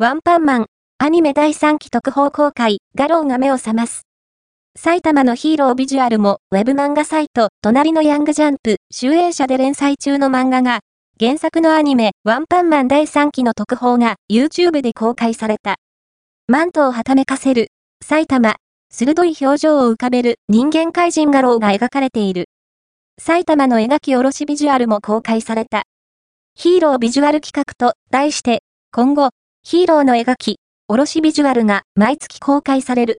ワンパンマン、アニメ第3期特報公開、ガローが目を覚ます。埼玉のヒーロービジュアルも、ウェブ漫画サイト、隣のヤングジャンプ、集英社で連載中の漫画が、原作のアニメ、ワンパンマン第3期の特報が YouTube で公開された。マントをはためかせる、埼玉、鋭い表情を浮かべる人間怪人画廊が描かれている。埼玉の描き下ろしビジュアルも公開された。ヒーロービジュアル企画と題して、今後、ヒーローの描き、おろしビジュアルが毎月公開される。